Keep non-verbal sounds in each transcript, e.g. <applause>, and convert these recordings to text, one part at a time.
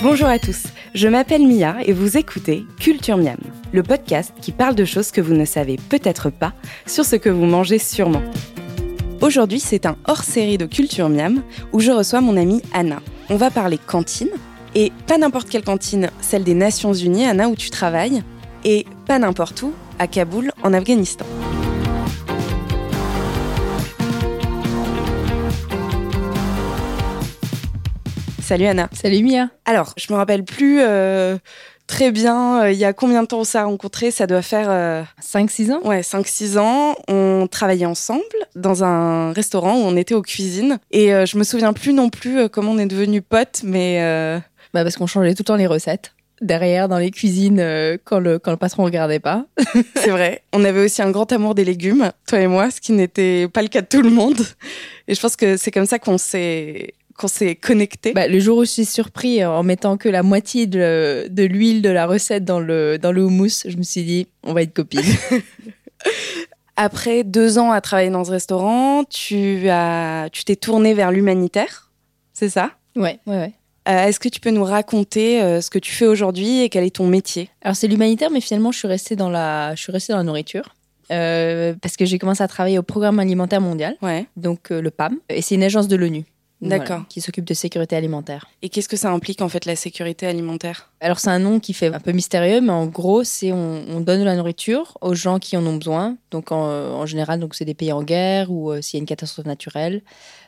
Bonjour à tous, je m'appelle Mia et vous écoutez Culture Miam, le podcast qui parle de choses que vous ne savez peut-être pas sur ce que vous mangez sûrement. Aujourd'hui, c'est un hors-série de Culture Miam où je reçois mon amie Anna. On va parler cantine, et pas n'importe quelle cantine, celle des Nations Unies, Anna, où tu travailles, et pas n'importe où, à Kaboul, en Afghanistan. Salut Anna. Salut Mia. Alors, je me rappelle plus euh, très bien euh, il y a combien de temps on s'est rencontrés? Ça doit faire euh, 5-6 ans ouais, 5-6 ans. On travaillait ensemble dans un restaurant où on était aux cuisines. Et euh, je me souviens plus non plus comment on est devenus potes, mais bah Parce qu'on changeait tout le temps les recettes. Derrière, dans les cuisines, euh, quand, le, quand le patron regardait pas. <laughs> c'est vrai. On avait aussi un grand amour des légumes, toi et moi, ce qui n'était pas le cas de tout le monde. Et je pense que c'est comme ça qu'on s'est qu'on s'est connectés. Bah, le jour où je suis surpris en mettant que la moitié de, de l'huile de la recette dans le, dans le houmous, je me suis dit, on va être copines. <laughs> Après deux ans à travailler dans ce restaurant, tu as, tu t'es tournée vers l'humanitaire, c'est ça? Ouais, ouais, ouais. Euh, Est-ce que tu peux nous raconter euh, ce que tu fais aujourd'hui et quel est ton métier? Alors c'est l'humanitaire, mais finalement je suis restée dans la, je suis restée dans la nourriture. Euh, parce que j'ai commencé à travailler au Programme alimentaire mondial, Ouais. donc euh, le PAM, et c'est une agence de l'ONU. D'accord. Voilà, qui s'occupe de sécurité alimentaire. Et qu'est-ce que ça implique en fait la sécurité alimentaire? Alors c'est un nom qui fait un peu mystérieux, mais en gros c'est on, on donne de la nourriture aux gens qui en ont besoin. Donc en, en général donc c'est des pays en guerre ou euh, s'il y a une catastrophe naturelle.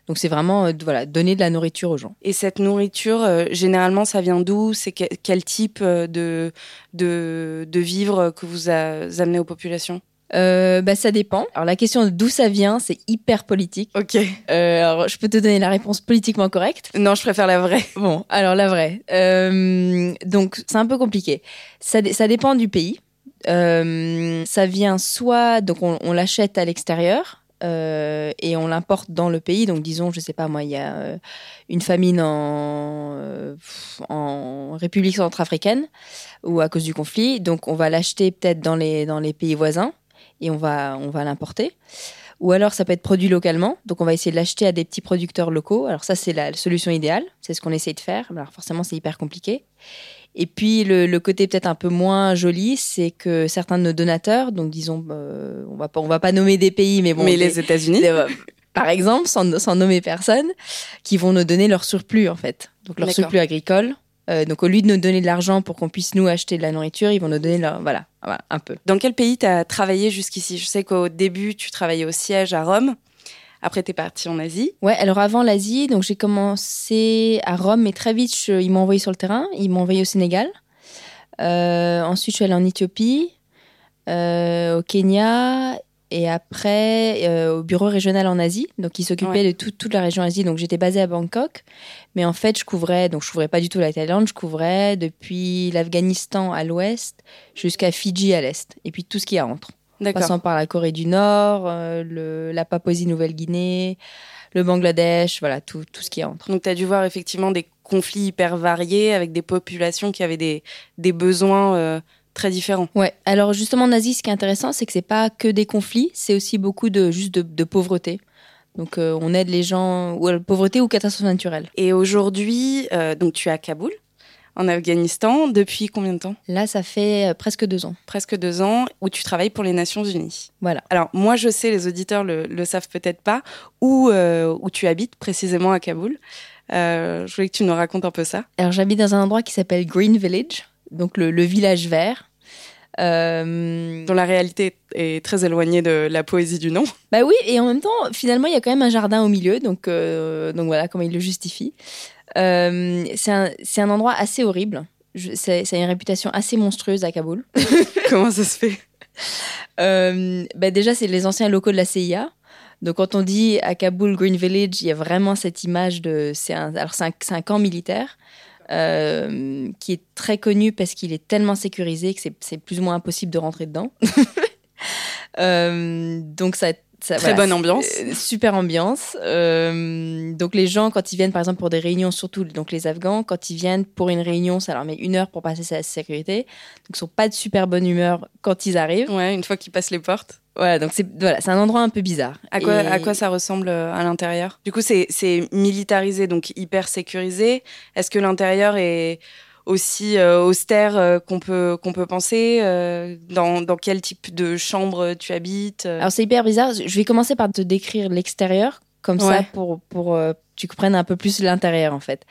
Donc c'est vraiment euh, voilà donner de la nourriture aux gens. Et cette nourriture, euh, généralement, ça vient d'où? C'est que- quel type de, de, de vivres que vous a- amenez aux populations? Euh, bah ça dépend. Alors la question d'où ça vient c'est hyper politique. Ok. Euh, alors je peux te donner la réponse politiquement correcte. Non, je préfère la vraie. <laughs> Bon, alors la vraie. Euh, donc, c'est un peu compliqué. Ça, dé- ça dépend du pays. Euh, ça vient soit, donc on, on l'achète à l'extérieur euh, et on l'importe dans le pays. Donc, disons, je sais pas moi, il y a euh, une famine en, euh, en République centrafricaine ou à cause du conflit. Donc, on va l'acheter peut-être dans les, dans les pays voisins et on va, on va l'importer. Ou alors, ça peut être produit localement. Donc, on va essayer de l'acheter à des petits producteurs locaux. Alors, ça, c'est la solution idéale. C'est ce qu'on essaye de faire. Alors, forcément, c'est hyper compliqué. Et puis, le, le côté peut-être un peu moins joli, c'est que certains de nos donateurs, donc disons, euh, on va pas, on va pas nommer des pays, mais bon, Mais les États-Unis des- par exemple, sans, sans nommer personne, qui vont nous donner leur surplus, en fait. Donc, leur surplus agricole. Euh, donc, au lieu de nous donner de l'argent pour qu'on puisse nous acheter de la nourriture, ils vont nous donner leur, voilà, voilà, un peu. Dans quel pays tu as travaillé jusqu'ici? Je sais qu'au début, tu travaillais au siège à Rome. Après, tu es parti en Asie. Ouais, alors avant l'Asie, donc j'ai commencé à Rome, mais très vite, je- ils m'ont envoyé sur le terrain. Ils m'ont envoyé au Sénégal. Euh, ensuite, je suis allée en Éthiopie, euh, au Kenya, et après euh, au bureau régional en Asie. Donc, ils s'occupaient de tout- toute la région Asie. Donc, j'étais basée à Bangkok, mais en fait, je couvrais, donc je couvrais pas du tout la Thaïlande, je couvrais depuis l'Afghanistan à l'ouest jusqu'à Fidji à l'est, et puis tout ce qui y a entre passant par la Corée du Nord, euh, le, la Papouasie-Nouvelle-Guinée, le Bangladesh, voilà, tout, tout ce qui entre. Donc, tu as dû voir effectivement des conflits hyper variés avec des populations qui avaient des, des besoins euh, très différents. Ouais, alors justement en Asie, ce qui est intéressant, c'est que c'est pas que des conflits, c'est aussi beaucoup de juste de, de pauvreté. Donc euh, on aide les gens, ou à la pauvreté ou catastrophe naturelle. Et aujourd'hui, euh, donc tu es à Kaboul, en Afghanistan, depuis combien de temps? Là, ça fait euh, presque deux ans. Presque deux ans, où tu travailles pour les Nations Unies. Voilà. Alors, moi, je sais, les auditeurs le, le savent peut-être pas, où, euh, où tu habites précisément à Kaboul. Euh, je voulais que tu nous racontes un peu ça. Alors j'habite dans un endroit qui s'appelle Green Village, donc le, le village vert. Euh, dont la réalité est très éloignée de la poésie du nom. Bah oui, et en même temps, finalement, il y a quand même un jardin au milieu, donc, euh, donc voilà comment il le justifie. Euh, c'est un, endroit assez horrible. Je- C'est c'est une réputation assez monstrueuse à Kaboul. <laughs> Comment ça se fait? Bah déjà, c'est les anciens locaux de la CIA. Donc, quand on dit à Kaboul Green Village, il y a vraiment cette image de. C'est un, alors, c'est un, c'est un camp militaire euh, qui est très connu parce qu'il est tellement sécurisé que c'est, plus ou moins impossible de rentrer dedans. <laughs> Euh, donc, ça. ça- Très voilà, bonne ambiance. euh, super ambiance. Euh, donc les gens, quand ils viennent par exemple pour des réunions, surtout donc les Afghans, quand ils viennent pour une réunion, ça leur met une heure pour passer sa sécurité. Donc ils sont pas de super bonne humeur quand ils arrivent. Ouais, une fois qu'ils passent les portes. Voilà, donc c'est voilà, c'est un endroit un peu bizarre. À quoi, Et- à quoi ça ressemble euh, à l'intérieur? Du coup, c'est militarisé, donc hyper sécurisé. Est-ce que l'intérieur est aussi euh, austère euh, qu'on peut, qu'on peut penser euh, dans, dans quel type de chambre tu habites Alors c'est hyper bizarre. Je vais commencer par te décrire l'extérieur, comme ça pour pour tu comprennes un peu plus l'intérieur en fait.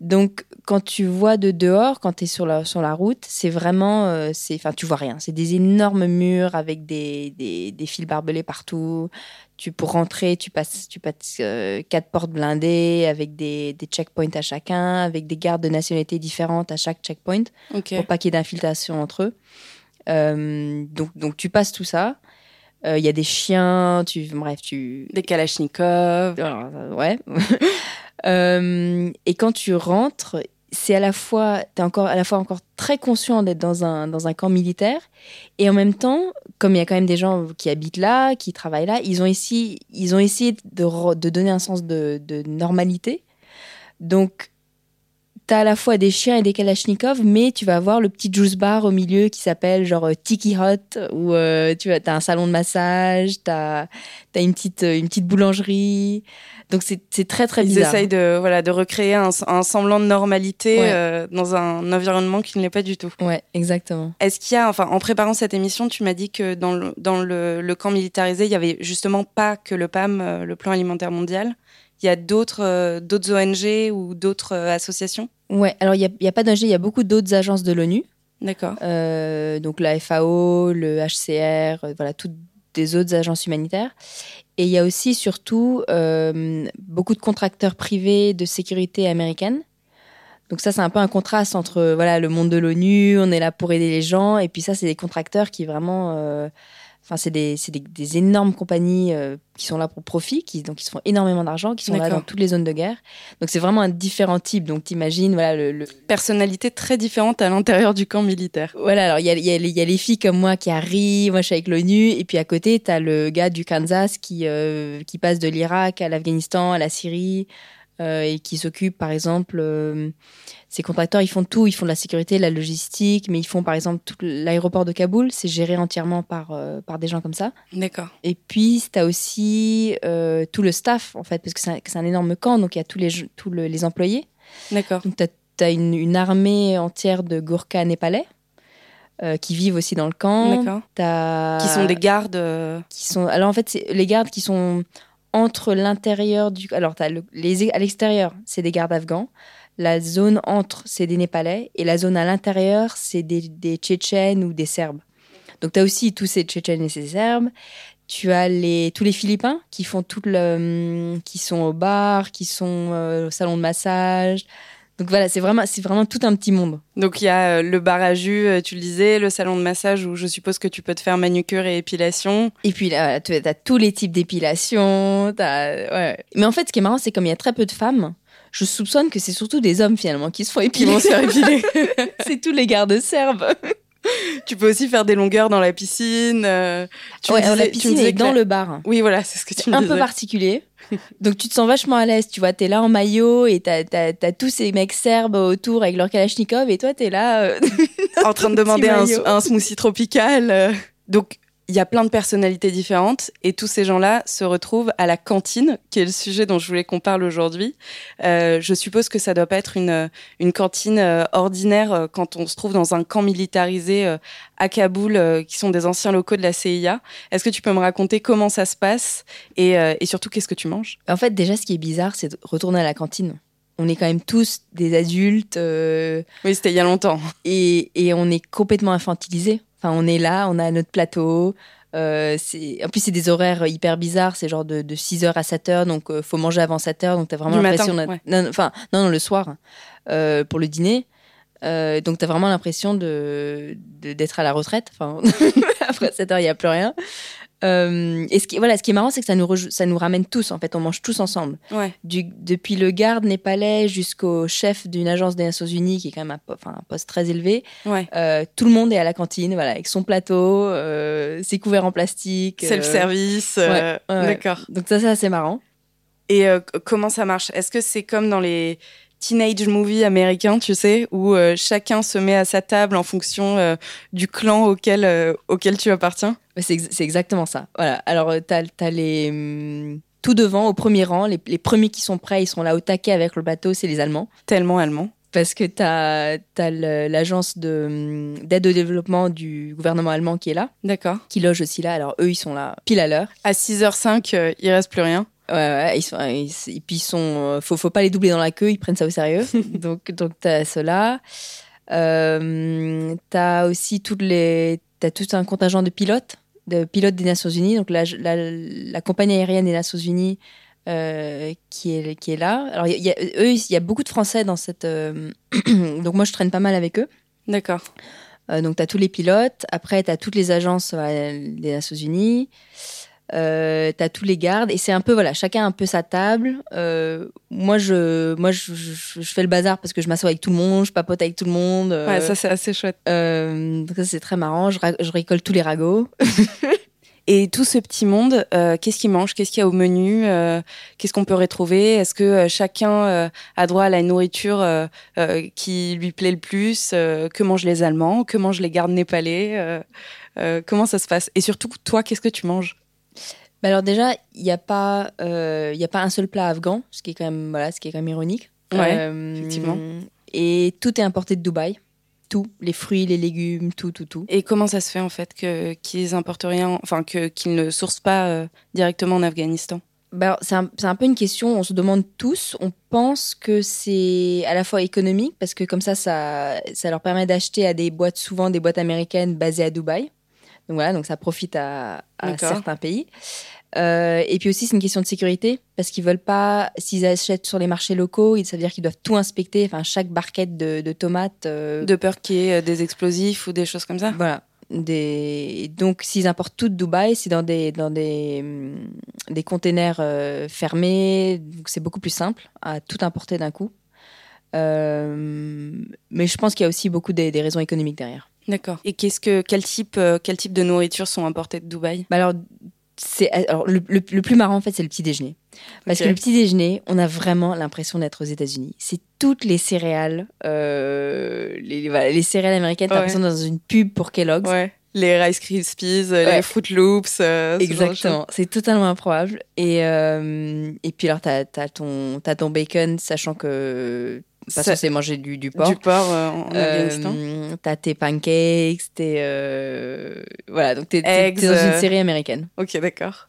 Donc quand tu vois de dehors, quand tu es sur la sur la route, c'est vraiment euh, c'est enfin tu vois rien. C'est des énormes murs avec des, des, des fils barbelés partout. Tu pour rentrer, tu passes tu passes euh, quatre portes blindées avec des des checkpoints à chacun, avec des gardes de nationalités différentes à chaque checkpoint. Ok. pour pas qu'il y ait d'infiltration entre eux. Euh, donc, donc tu passes tout ça. Euh, Il y a des chiens, tu, bref, tu. Des kalachnikovs. Euh, ouais. <laughs> Euh, et quand tu rentres, c'est à la fois, t'es encore à la fois encore très conscient d'être dans un dans un camp militaire, et en même temps, comme il y a quand même des gens qui habitent là, qui travaillent là, ils ont ici, ils ont essayé de, de donner un sens de, de normalité. Donc T'as à la fois des chiens et des kalachnikovs, mais tu vas avoir le petit juice bar au milieu qui s'appelle genre euh, Tiki Hut, où euh, tu as, as un salon de massage, t'as as une petite, euh, une petite boulangerie. Donc c'est très très Ils bizarre. essayent de, voilà, de recréer un, un semblant de normalité Ouais. euh, dans un environnement qui ne l'est pas du tout. Ouais, exactement. Est-ce qu'il y a, enfin, en préparant cette émission, tu m'as dit que dans le, dans le, le camp militarisé, il y avait justement pas que le PAM, le Plan alimentaire mondial. Il y a d'autres euh, d'autres ONG ou d'autres euh, associations? Ouais, alors il n'y a, y a pas d'ONG, il y a beaucoup d'autres agences de l'ONU. D'accord. Euh, donc la FAO, le HCR, voilà, toutes des autres agences humanitaires. Et il y a aussi surtout beaucoup de contracteurs privés de sécurité américaine. Donc ça, c'est un peu un contraste entre voilà le monde de l'ONU, on est là pour aider les gens, et puis ça, c'est des contracteurs qui vraiment, enfin c'est des, des, des énormes compagnies euh, qui sont là pour profit, qui donc qui se font énormément d'argent, qui sont là dans toutes les zones de guerre. Donc c'est vraiment un différent type. Donc t'imagines voilà le, le Personnalité très différente à l'intérieur du camp militaire. voilà, alors il y a, il y, a, les- il y a les filles comme moi qui arrivent, moi je suis avec l'ONU, et puis à côté, tu as le gars du Kansas qui, euh, qui passe de l'Irak à l'Afghanistan, à la Syrie, euh, et qui s'occupe par exemple, euh, ces contracteurs, ils font tout, ils font de la sécurité, de la logistique, mais ils font par exemple tout l'aéroport de Kaboul, c'est géré entièrement par, euh, par des gens comme ça. D'accord. Et puis, tu as aussi tout le staff, en fait, parce que c'est un, énorme camp, donc il y a tous les, tous le- les employés. D'accord. Donc, tu as, une, une armée entière de Gurkhas népalais euh, qui vivent aussi dans le camp. D'accord. T'as- Qui sont des gardes. euh, qui sont alors en fait c'est les gardes qui sont entre l'intérieur du alors le, les à l'extérieur c'est des gardes afghans. La zone entre c'est des népalais. Et la zone à l'intérieur c'est des, tchétchènes ou des serbes. Donc t'as aussi tous ces tchétchènes et ces serbes. Tu as les tous les philippins qui font tout le qui sont au bar qui sont euh, au salon de massage donc voilà c'est vraiment c'est vraiment tout un petit monde Donc il y a euh, le bar à jus, euh, tu le disais, le salon de massage où je suppose que tu peux te faire manucure et épilation. Et puis là, tu as tous les types d'épilation. Ouais. Mais en fait, ce qui est marrant, c'est comme il y a très peu de femmes, je soupçonne que c'est surtout des hommes finalement qui se font Qui épiler. vont se faire épiler. <laughs> c'est tous les gardes serbes. <laughs> tu peux aussi faire des longueurs dans la piscine. euh, tu Ouais, disais- la tu me piscine disais est que dans la- le bar. Oui, voilà, c'est ce que tu me un disais. peu particulier. Donc tu te sens vachement à l'aise, tu vois, t'es là en maillot et t'as as, tous ces mecs serbes autour avec leur kalachnikov et toi t'es là. euh, <laughs> en train de demander un, un smoothie tropical. euh. Donc, il y a plein de personnalités différentes et tous ces gens-là se retrouvent à la cantine, qui est le sujet dont je voulais qu'on parle aujourd'hui. Euh, je suppose que ça doit pas être une, une cantine euh, ordinaire euh, quand on se trouve dans un camp militarisé euh, à Kaboul, qui sont des anciens locaux de la CIA. Est-ce que tu peux me raconter comment ça se passe et, et surtout qu'est-ce que tu manges? En fait, déjà, ce qui est bizarre, c'est de retourner à la cantine. On est quand même tous des adultes. euh, Oui, c'était il y a longtemps. et, et on est complètement infantilisé. Enfin, on est là, on a notre plateau. Euh, c'est- en plus, c'est des horaires hyper bizarres. C'est genre de, de 6h à 7h, donc euh, faut manger avant 7h. Donc, t'as vraiment l'impression matin, d'être- ouais. non, Enfin, non, non, le soir, euh, pour le dîner. Euh, donc, tu as vraiment l'impression de, de- d'être à la retraite. Enfin, <laughs> après 7 heures, il n'y a plus rien. Euh, et ce qui, voilà, ce qui est marrant, c'est que ça nous, ça nous ramène tous. En fait, on mange tous ensemble. Ouais. Du, depuis le garde népalais jusqu'au chef d'une agence des Nations Unies, qui est quand même un, enfin, un poste très élevé, Ouais. euh, tout le monde est à la cantine, voilà, avec son plateau, euh, ses couverts en plastique. Self-service. ouais, euh. D'accord. Donc ça, c'est assez marrant. Et comment ça marche? Est-ce que c'est comme dans les teenage movies américains, tu sais, où euh, chacun se met à sa table en fonction euh, du clan auquel, euh, auquel tu appartiens C'est ex- c'est exactement ça. Voilà. Alors, tu as, les. hum, tout devant, au premier rang, les, les premiers qui sont prêts, ils sont là au taquet avec le bateau, c'est les Allemands. Tellement allemand. Parce que tu as, l'agence de, hum, d'aide au développement du gouvernement allemand qui est là, D'accord. qui loge aussi là. Alors, eux, ils sont là pile à l'heure. À 6h05, euh, il reste plus rien. Ouais, ouais, ils sont, ils- et puis ils sont, euh, faut, faut pas les doubler dans la queue, ils prennent ça au sérieux. <laughs> donc, donc t'as cela. Euh, t'as aussi toutes les, t'as tout un contingent de pilotes, de pilotes des Nations Unies. Donc la, la, la compagnie aérienne des Nations Unies euh, qui est qui est là. Alors il y, a, eux, il y a beaucoup de Français dans cette. euh, <clears throat> donc moi je traîne pas mal avec eux. D'accord. Euh, donc, tu as tous les pilotes. Après, tu as toutes les agences euh, des Nations Unies. Euh, tu as tous les gardes. Et c'est un peu, voilà, chacun a un peu sa table. Euh, moi, je, moi je, je, je fais le bazar parce que je m'assois avec tout le monde, je papote avec tout le monde. euh, Ouais, ça c'est assez chouette. euh, c'est très marrant. Je, récolte tous les ragots. <laughs> Et tout ce petit monde, euh, qu'est-ce qu'ils mangent Qu'est-ce qu'il y a au menu? Euh, Qu'est-ce qu'on peut retrouver? Est-ce que chacun a droit à la nourriture qui lui plaît le plus? Euh, Que mangent les Allemands? Que mangent les gardes népalais? Euh, euh, Comment ça se passe? Et surtout, toi, qu'est-ce que tu manges? Bah alors déjà, il n'y a pas, euh, y a pas un seul plat afghan, ce qui est quand même, voilà, ce qui est quand même ironique. Ouais, Euh, effectivement. Et tout est importé de Dubaï. Tout, les fruits, les légumes, tout, tout, tout. Et comment ça se fait en fait que qu'ils importent rien, enfin que qu'ils ne sourcent pas euh, directement en Afghanistan? Bah c'est un, un peu une question, on se demande tous, on pense que c'est à la fois économique, parce que comme ça, ça, ça leur permet d'acheter à des boîtes, souvent des boîtes américaines basées à Dubaï. Donc voilà, donc ça profite à, certains pays. Euh, et puis aussi, c'est une question de sécurité, parce qu'ils veulent pas, s'ils achètent sur les marchés locaux, ça veut dire qu'ils doivent tout inspecter, enfin, chaque barquette de, de tomates. euh, De peur qu'il y ait des explosifs ou des choses comme ça voilà. Des... Donc, s'ils importent tout de Dubaï, c'est dans des, dans des, hum, des containers euh, fermés. Donc, c'est beaucoup plus simple à tout importer d'un coup. Mais je pense qu'il y a aussi beaucoup des, des raisons économiques derrière. D'accord. Et qu'est-ce que quel type euh, quel type de nourriture sont importées de Dubaï? Bah alors, c'est, alors le, le- le plus marrant, en fait, c'est le petit déjeuner. Parce que le petit déjeuner, on a vraiment l'impression d'être aux États-Unis. C'est toutes les céréales, euh, les, voilà, les céréales américaines. T'as Ouais. l'impression dans une pub pour Kellogg's. Ouais. Les Rice Krispies, euh, Ouais. les Fruit Loops. euh. Exactement, c'est totalement improbable. Et, euh, et puis alors, t'as as ton, t'as ton bacon, sachant que pas Ça- censé manger du, du porc. Du porc euh, en Euh, Afghanistan. t'as tes pancakes, tes... euh, Voilà, donc t'es dans une euh. série américaine. Ok, d'accord.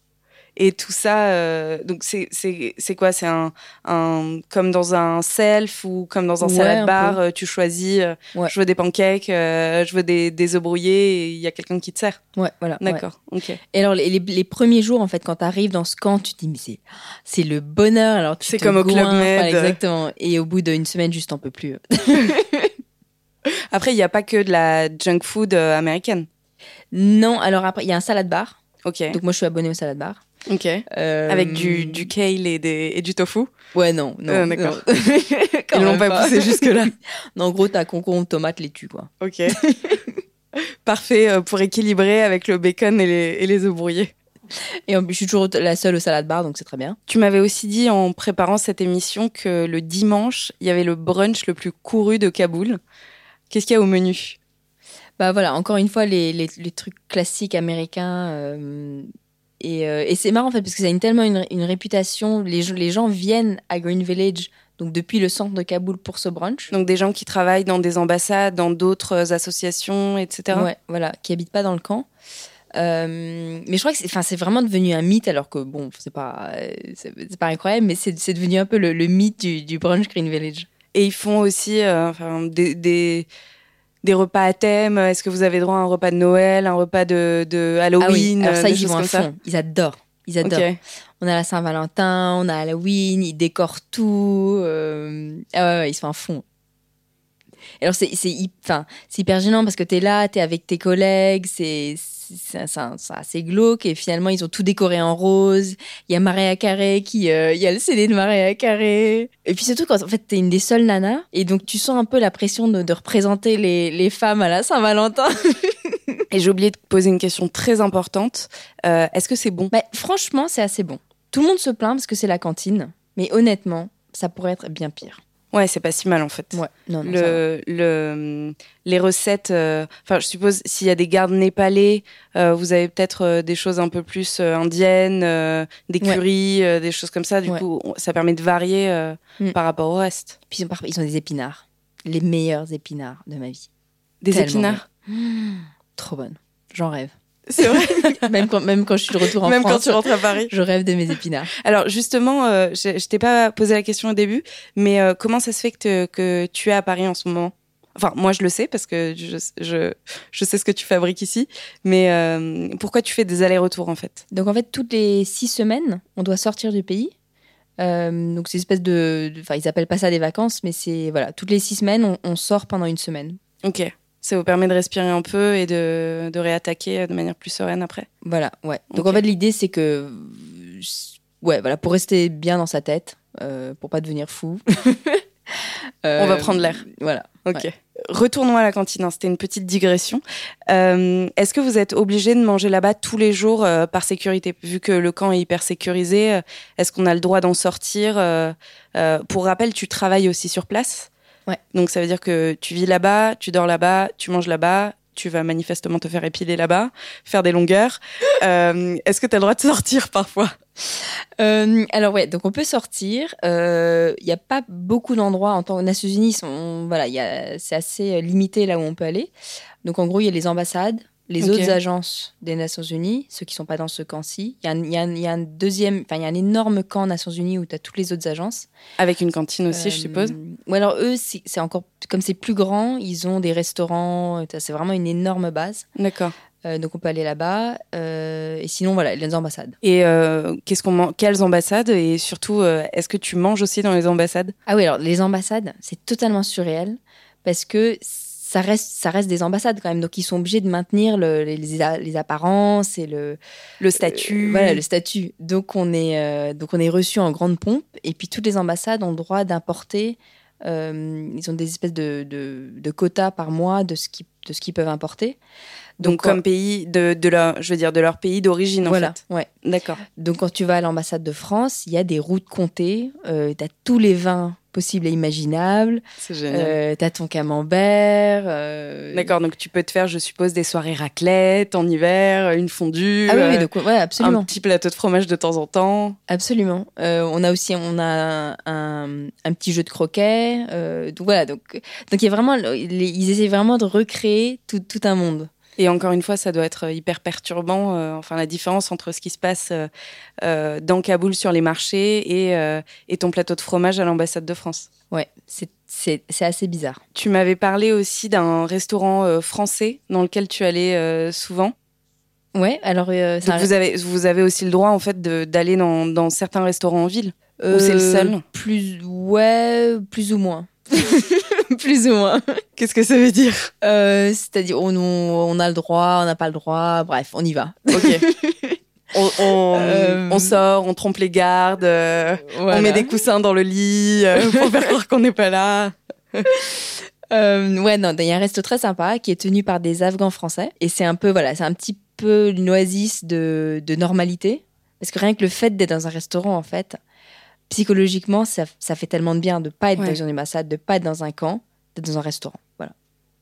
Et tout ça, euh, donc c'est c'est c'est quoi? C'est un un comme dans un self ou comme dans un Ouais, salad bar, euh, tu choisis. euh, Ouais. Je veux des pancakes, euh, je veux des des œufs brouillés. Et il y a quelqu'un qui te sert. Ouais, voilà. ouais. D'accord. Ok. Et alors, les, les- les premiers jours, en fait, quand t'arrives dans ce camp, tu te dis, mais c'est, c'est le bonheur. Alors, tu C'est comme au Club Med. voilà, exactement. Et au bout d'une semaine, juste, t'en peux plus. <laughs> Après, il n'y a pas que de la junk food américaine. Non, alors après, il y a un salad bar. Ok. Donc, moi, je suis abonnée au salad bar. Ok. Euh, Avec du, du kale et, des, et du tofu. Ouais, non, non. Euh, d'accord. <laughs> Quand Ils l'ont même pas, poussé jusque-là. <laughs> Non, en gros, t'as concombre, tomate, laitue, quoi. Ok. <laughs> Parfait euh, pour équilibrer avec le bacon et les, et les œufs brouillés. Et je suis toujours la seule au salad bar, donc c'est très bien. Tu m'avais aussi dit en préparant cette émission que le dimanche, il y avait le brunch le plus couru de Kaboul. Qu'est-ce qu'il y a au menu? Bah voilà, encore une fois, les, les, les trucs classiques américains. euh, et euh, et c'est marrant, en fait, parce que ça a une, tellement une, une réputation. Les, gens- les gens viennent à Green Village, donc depuis le centre de Kaboul, pour ce brunch. Donc des gens qui travaillent dans des ambassades, dans d'autres associations, etc. Ouais, voilà, qui habitent pas dans le camp. Euh, mais je crois que c'est, enfin, c'est vraiment devenu un mythe, alors que bon, c'est pas, euh, c'est, pas incroyable, mais c'est, c'est devenu un peu le, le mythe du, du brunch Green Village. Et ils font aussi euh, enfin, des, des, des repas à thème. Est-ce que vous avez droit à un repas de Noël, un repas de, de Halloween ah oui, alors ça, euh, des ils vont à ça fond. Ils adorent. Ils adorent. On a la Saint-Valentin, on a Halloween, ils décorent tout. euh, Ah ouais, ouais, ils sont à fond. Alors c'est c'est hy- enfin c'est hyper gênant parce que t'es là, t'es avec tes collègues, c'est c'est assez glauque et finalement ils ont tout décoré en rose. Il y a Maria Carré qui euh, il y a le CD de Maria Carré. Et puis surtout quand en fait t'es une des seules nanas et donc tu sens un peu la pression de, de représenter les, les femmes à la Saint-Valentin. <laughs> Et j'ai oublié de poser une question très importante. Euh, Est-ce que c'est bon? Bah, franchement c'est assez bon. Tout le monde se plaint parce que c'est la cantine, mais honnêtement ça pourrait être bien pire. Ouais, c'est pas si mal en fait. Ouais, non, non, ça va. le, le, les recettes, euh, enfin, je suppose s'il y a des gardes népalais, euh, vous avez peut-être euh, des choses un peu plus indiennes, des Ouais. euh, des choses comme ça. Du Ouais. coup, ça permet de varier Mm. par rapport au reste. Puis ils ont, des épinards, les meilleurs épinards de ma vie. Des Tellement épinards. Mmh, <gasps> trop bonne. J'en rêve. C'est vrai. <laughs> même, quand, même quand je suis de retour en Même France. quand tu rentres à Paris. Je rêve de mes épinards. Alors justement, euh, je, je t'ai pas posé la question au début, mais euh, comment ça se fait que, te- que tu es à Paris en ce moment? Enfin, moi je le sais parce que je, je, je sais ce que tu fabriques ici, mais euh, pourquoi tu fais des allers-retours en fait? Donc en fait, toutes les six semaines, on doit sortir du pays. Donc c'est une espèce de, de- enfin ils appellent pas ça des vacances, mais c'est voilà, toutes les six semaines, on, on sort pendant une semaine. Ok. Ça vous permet de respirer un peu et de, de réattaquer de manière plus sereine après. Voilà, ouais. Donc en fait, l'idée c'est que, ouais, voilà, pour rester bien dans sa tête, euh, pour pas devenir fou. <laughs> On va Euh, prendre l'air. Voilà. Ok. Retournons à la cantine. hein, C'était une petite digression. Euh, Est-ce que vous êtes obligé de manger là-bas tous les jours euh, par sécurité? Vu que le camp est hyper sécurisé, euh, est-ce qu'on a le droit d'en sortir Pour rappel, tu travailles aussi sur place? Ouais. Donc ça veut dire que tu vis là-bas, tu dors là-bas, tu manges là-bas. Tu vas manifestement te faire épiler là-bas, faire des longueurs. <laughs> Euh, Est-ce que tu as le droit de sortir parfois? Euh, alors ouais, donc on peut sortir. Il n'y a pas beaucoup d'endroits en tant que Nations Unies. Sont, voilà, c'est assez euh, limité là où on peut aller. Donc en gros, il y a les ambassades, les autres agences des Nations Unies, ceux qui sont pas dans ce camp-ci. Il y, a un- y y a deuxième, enfin il y a un énorme camp Nations Unies où tu as toutes les autres agences. Avec une cantine aussi, je Euh, suppose. Ou alors eux, c'est encore comme c'est plus grand, ils ont des restaurants. euh, C'est vraiment une énorme base. D'accord. Euh, donc on peut aller là-bas. Euh, et sinon voilà, les ambassades. Et euh, qu'est-ce qu'on man- quelles ambassades? Et surtout est-ce que tu manges aussi dans les ambassades? Ah oui, alors les ambassades, c'est totalement surréel parce que ça reste, ça reste des ambassades quand même. Donc ils sont obligés de maintenir le- les, les apparences et le Le statut. euh, voilà, le statut. Donc on est, euh, donc on est reçu en grande pompe. Et puis toutes les ambassades ont le droit d'importer. euh, ils ont des espèces de, de, de quotas par mois de ce qu'ils de ce qu'ils peuvent importer. Donc, comme pays de, de leur, je veux dire de leur pays d'origine en fait. ouais. D'accord. Donc quand tu vas à l'ambassade de France, il y a des routes comptées. Euh, tu as tous les vins possibles et imaginables. C'est génial. Euh, t'as ton camembert. euh, D'accord. Donc tu peux te faire, je suppose, des soirées raclette en hiver, une fondue, Ah oui, oui, euh, donc, ouais, absolument. un petit plateau de fromage de temps en temps. Absolument. Euh, on a aussi on a un, un petit jeu de croquet. donc voilà, donc donc il y a vraiment ils essaient vraiment de recréer tout, tout un monde. Et encore une fois, ça doit être hyper perturbant. euh, enfin, la différence entre ce qui se passe euh, euh, dans Kaboul sur les marchés et, euh, et ton plateau de fromage à l'ambassade de France. Ouais, c'est assez bizarre. Tu m'avais parlé aussi d'un restaurant français dans lequel tu allais souvent. Ouais, alors un- vous avez, vous avez aussi le droit en fait d'aller dans, dans certains restaurants en ville. Ou c'est le seul Plus ouais, plus ou moins. <laughs> <laughs> plus ou moins. Qu'est-ce que ça veut dire Euh, C'est-à-dire on, a le droit, on n'a pas le droit. Bref, on y va. Ok. <laughs> on, on, Euh, on sort, on trompe les gardes, euh, Voilà. on met des coussins dans le lit <laughs> pour faire croire qu'on n'est pas là. Ouais, non, il y a un resto très sympa qui est tenu par des Afghans français. Et c'est un peu, voilà, c'est un petit peu une oasis de, de normalité. Parce que rien que le fait d'être dans un restaurant, en fait, psychologiquement, ça, ça fait tellement de bien de pas être Ouais. dans une ambassade, de pas être dans un camp, d'être dans un restaurant. Voilà.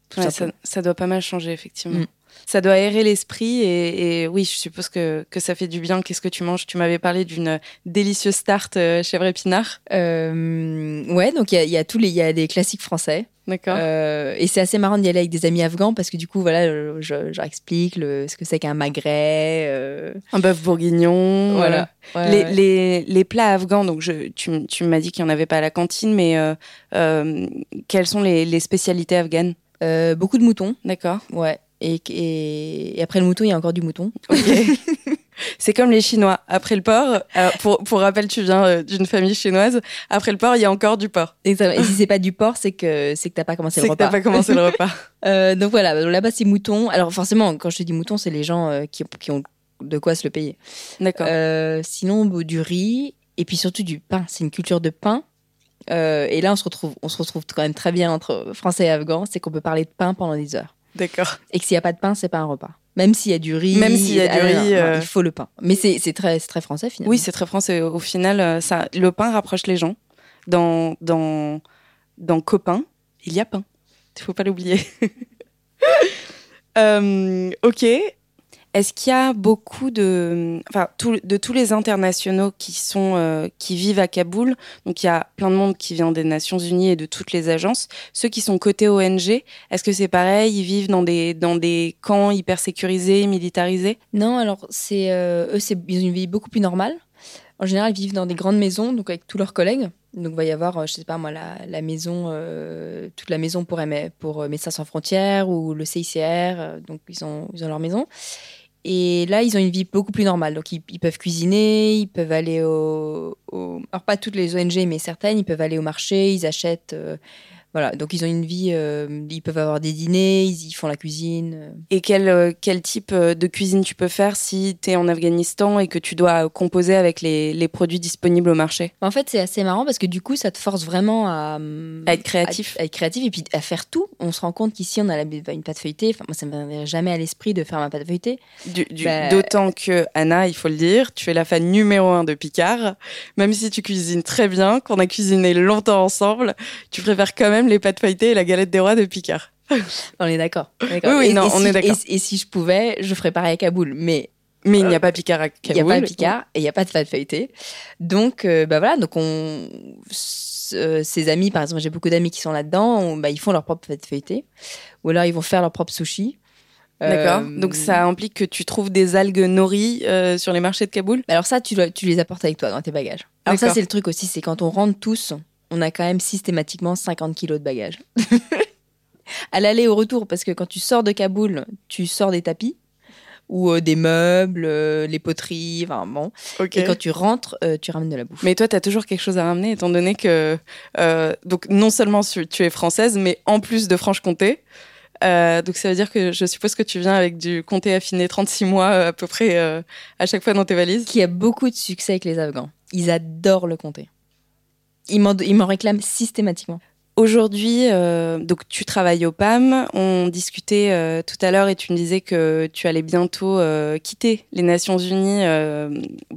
Tout Ouais, ça, doit pas mal changer, effectivement. Mm. Ça doit aérer l'esprit et, et oui, je suppose que, que ça fait du bien. Qu'est-ce que tu manges? Tu m'avais parlé d'une délicieuse tarte euh, chèvre épinard. Euh, ouais, donc il y a, il y a tous les, y a des classiques français. D'accord. Euh, et c'est assez marrant d'y aller avec des amis afghans parce que du coup, voilà, je, je leur explique le, ce que c'est qu'un magret. euh, Un bœuf bourguignon. voilà. Ouais, les, ouais. les, les plats afghans, donc je, tu, tu m'as dit qu'il n'y en avait pas à la cantine, mais euh, quelles sont les, les spécialités afghanes? Euh, beaucoup de moutons. D'accord. Ouais. Et, et, et après le mouton, il y a encore du mouton. <laughs> C'est comme les Chinois. Après le porc, alors pour, pour rappel, tu viens euh, d'une famille chinoise. Après le porc, il y a encore du porc. Et, ça- et si c'est pas du porc, c'est que c'est que t'as pas commencé C'est le que t'as repas. pas commencé le repas. <laughs> Euh, donc voilà, là-bas c'est mouton. Alors forcément, quand je te dis mouton, c'est les gens euh, qui, qui ont de quoi se le payer. D'accord. Euh, sinon, du riz et puis surtout du pain. C'est une culture de pain. Euh, et là, on se retrouve, on se retrouve quand même très bien entre Français et Afghans, c'est qu'on peut parler de pain pendant des heures. D'accord. Et que s'il n'y a pas de pain, c'est pas un repas. Même s'il y a du riz. Même s'il y a du non, non, riz, non, euh. il faut le pain. Mais c'est c'est très, c'est très français finalement. Oui, c'est très français. Au final, euh, ça, le pain rapproche les gens. Dans, dans, dans copain, il y a pain. Il faut pas l'oublier. <laughs> Euh, ok. Est-ce qu'il y a beaucoup de, enfin, de tous les internationaux qui sont, euh, qui vivent à Kaboul Donc il y a plein de monde qui vient des Nations Unies et de toutes les agences. Ceux qui sont côté ONG, est-ce que c'est pareil Ils vivent dans des, dans des camps hyper sécurisés, militarisés? Non, alors c'est euh, eux, c'est ils ont une vie beaucoup plus normale. En général, ils vivent dans des grandes maisons, donc avec tous leurs collègues. Donc, il va y avoir, euh, je sais pas moi, la, maison, toute la maison pour, pour Médecins Sans Frontières ou le CICR. donc, ils ont, ils ont leur maison. Et là, ils ont une vie beaucoup plus normale. Donc, ils, peuvent cuisiner, ils peuvent aller au, au- Alors, pas toutes les ONG, mais certaines, ils peuvent aller au marché, ils achètent. euh, voilà, donc ils ont une vie, euh, ils peuvent avoir des dîners, ils y font la cuisine. euh. Et quel, euh, quel type de cuisine tu peux faire si tu es en Afghanistan et que tu dois composer avec les, les produits disponibles au marché? En fait, c'est assez marrant parce que du coup, ça te force vraiment à, À être créatif. à, à être créatif et puis à faire tout. On se rend compte qu'ici, on a la- une pâte feuilletée. Enfin, moi, ça ne me viendrait jamais à l'esprit de faire ma pâte feuilletée. Bah- D'autant que, Anna, il faut le dire, tu es la fan numéro un de Picard. Même si tu cuisines très bien, qu'on a cuisiné longtemps ensemble, tu préfères quand même les pâtes feuilletées et la galette des rois de Picard. On est d'accord. Oui, non, et on si- est d'accord. Et, et si je pouvais, je ferais pareil à Kaboul. Mais Mais il n'y a pas Picard à il n'y a Kaboul. pas Picard et il n'y a pas de pâte feuilletée. Donc, euh, bah voilà. Donc, on, euh, ses amis, par exemple, j'ai beaucoup d'amis qui sont là-dedans. bah, ils font leur propre pâte feuilletée. Ou alors, ils vont faire leur propre sushi. D'accord. Euh, Donc ça implique que tu trouves des algues nori euh, sur les marchés de Kaboul? Alors ça, tu, tu les apportes avec toi dans tes bagages. Alors ça, c'est le truc aussi, c'est quand on rentre tous, on a quand même systématiquement 50 kilos de bagages. <laughs> à l'aller au retour, parce que quand tu sors de Kaboul, tu sors des tapis ou euh, des meubles, euh, les poteries, enfin bon. Et quand tu rentres, euh, tu ramènes de la bouffe. Mais toi, tu as toujours quelque chose à ramener, étant donné que, donc, non seulement tu es française, mais en plus de Franche-Comté. Donc, ça veut dire que je suppose que tu viens avec du comté affiné 36 mois à peu près à chaque fois dans tes valises. Qui a beaucoup de succès avec les Afghans. Ils adorent le comté. Ils m'en réclament systématiquement. Aujourd'hui, euh, donc tu travailles au PAM. On discutait euh, tout à l'heure et tu me disais que tu allais bientôt euh, quitter les Nations Unies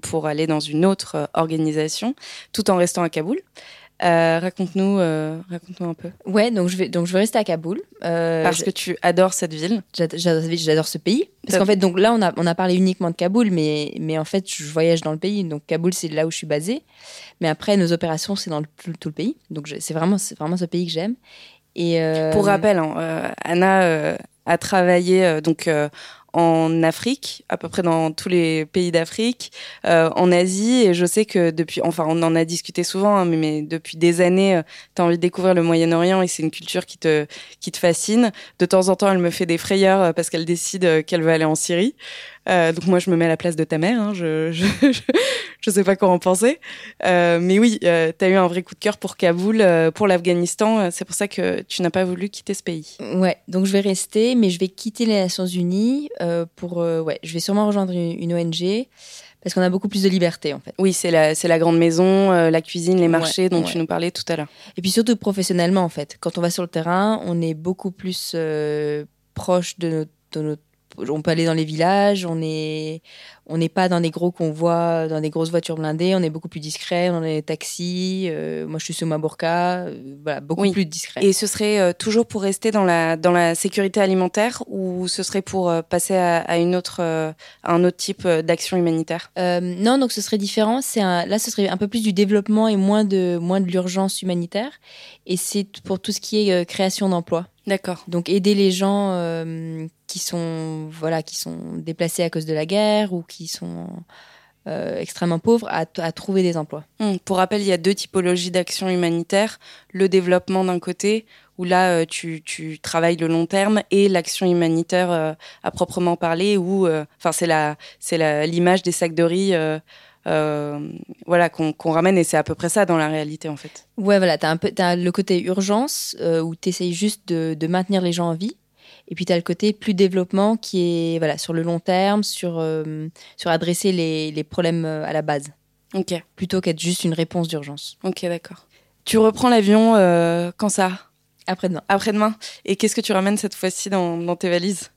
pour aller dans une autre organisation, tout en restant à Kaboul. Euh, raconte-nous, euh, raconte-nous un peu. Ouais, donc je vais, donc je vais rester à Kaboul. Euh, Parce que tu adores cette ville. J'ad- J'adore j'adore ce pays. Parce qu'en fait, donc là, on a, on a parlé uniquement de Kaboul, mais, mais en fait, je voyage dans le pays. Donc, Kaboul, c'est là où je suis basée. Mais après, nos opérations, c'est dans le- tout, tout le pays. Donc, c'est vraiment, c'est vraiment ce pays que j'aime. Et euh, Pour rappel, hein, euh, Anna euh, a travaillé donc en Afrique, à peu près dans tous les pays d'Afrique, euh, en Asie, et je sais que depuis, enfin, on en a discuté souvent, hein, mais, mais depuis des années, tu as envie de découvrir le Moyen-Orient et c'est une culture qui te qui te fascine. De temps en temps, elle me fait des frayeurs euh, parce qu'elle décide euh, qu'elle veut aller en Syrie. Euh, donc moi, je me mets à la place de ta mère. Hein, je, je je je sais pas quoi en penser. Euh, mais oui, euh, tu as eu un vrai coup de cœur pour Kaboul, euh, pour l'Afghanistan. C'est pour ça que tu n'as pas voulu quitter ce pays. Ouais, donc je vais rester, mais je vais quitter les Nations Unies pour. ouais, je vais sûrement rejoindre une, une ONG parce qu'on a beaucoup plus de liberté, en fait. Oui, c'est la, la grande maison, la cuisine, les marchés Ouais, dont ouais. tu nous parlais tout à l'heure. Et puis surtout professionnellement, en fait. Quand on va sur le terrain, on est beaucoup plus proche de notre, de notre- On peut aller dans les villages, on est, on n'est pas dans des gros convois, dans des grosses voitures blindées, on est beaucoup plus discret, on est taxis. euh, moi, je suis sous ma burqa, euh, voilà, beaucoup Oui. plus discret. Et ce serait euh, toujours pour rester dans la, dans la sécurité alimentaire ou ce serait pour euh, passer à, à une autre, à un autre type d'action humanitaire? Euh, non, donc ce serait différent. C'est un- là, ce serait un peu plus du développement et moins de moins de l'urgence humanitaire. Et c'est pour tout ce qui est création d'emplois. D'accord. Donc aider les gens euh, qui sont voilà qui sont déplacés à cause de la guerre ou qui sont euh, extrêmement pauvres à, à, trouver des emplois. Hum, pour rappel, il y a deux typologies d'actions humanitaires. Le développement d'un côté, où là, euh, tu, tu, travailles le long terme, et l'action humanitaire euh, à proprement parler, où enfin c'est la c'est l'image des sacs de riz. voilà qu'on ramène et c'est à peu près ça dans la réalité en fait. Ouais voilà, tu as, as le côté urgence où tu essayes juste de, de, maintenir les gens en vie et puis tu as le côté plus développement qui est voilà, sur le long terme, sur, euh, sur adresser les, les, problèmes euh, à la base. Ok. Plutôt qu'être juste une réponse d'urgence. Ok, d'accord. Tu reprends l'avion euh, quand ça? Après-demain. Après-demain. Et qu'est-ce que tu ramènes cette fois-ci dans, dans, tes valises?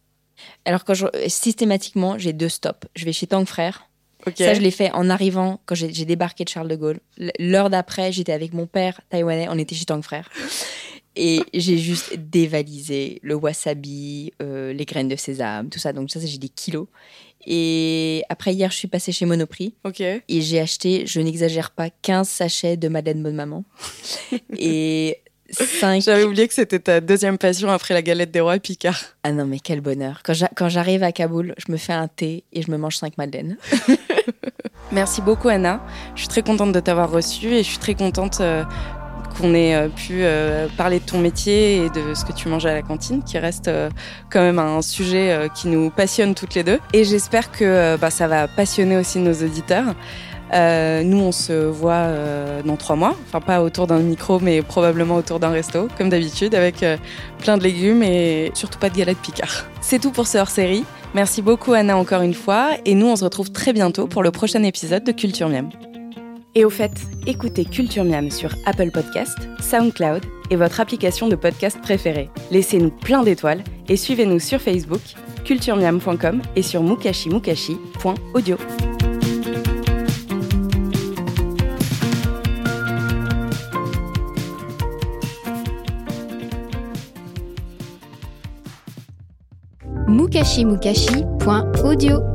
Alors, quand je, systématiquement, j'ai deux stops. Je vais chez Tang Frère. Ok. Ça, je l'ai fait en arrivant quand j'ai débarqué de Charles de Gaulle. L'heure d'après, j'étais avec mon père taïwanais, on était chez Tang Frère. Et j'ai juste dévalisé le wasabi, euh, les graines de sésame, tout ça. Donc ça, j'ai des kilos. Et après, hier, je suis passée chez Monoprix. Ok. Et j'ai acheté, je n'exagère pas, 15 sachets de Madeleine Bonne Maman. <laughs> et 5... J'avais oublié que c'était ta deuxième passion après la galette des rois Picard. Ah non, mais quel bonheur. Quand j'arrive à Kaboul, je me fais un thé et je me mange 5 madeleines. <laughs> Merci beaucoup, Anna. Je suis très contente de t'avoir reçue et je suis très contente... Qu'on ait euh, pu euh, parler de ton métier et de ce que tu manges à la cantine, qui reste euh, quand même un sujet qui nous passionne toutes les deux. Et j'espère que bah, ça va passionner aussi nos auditeurs. nous, on se voit dans trois mois, enfin pas autour d'un micro, mais probablement autour d'un resto, comme d'habitude, avec plein de légumes et surtout pas de galettes Picard. C'est tout pour ce hors-série. Merci beaucoup Anna encore une fois, et nous on se retrouve très bientôt pour le prochain épisode de Culture Miam. Et au fait, écoutez Culture Miam sur Apple Podcast, SoundCloud et votre application de podcast préférée. Laissez-nous plein d'étoiles et suivez-nous sur Facebook, culturemiam.com et sur mukashimukashi.audio. mukashimukashi.audio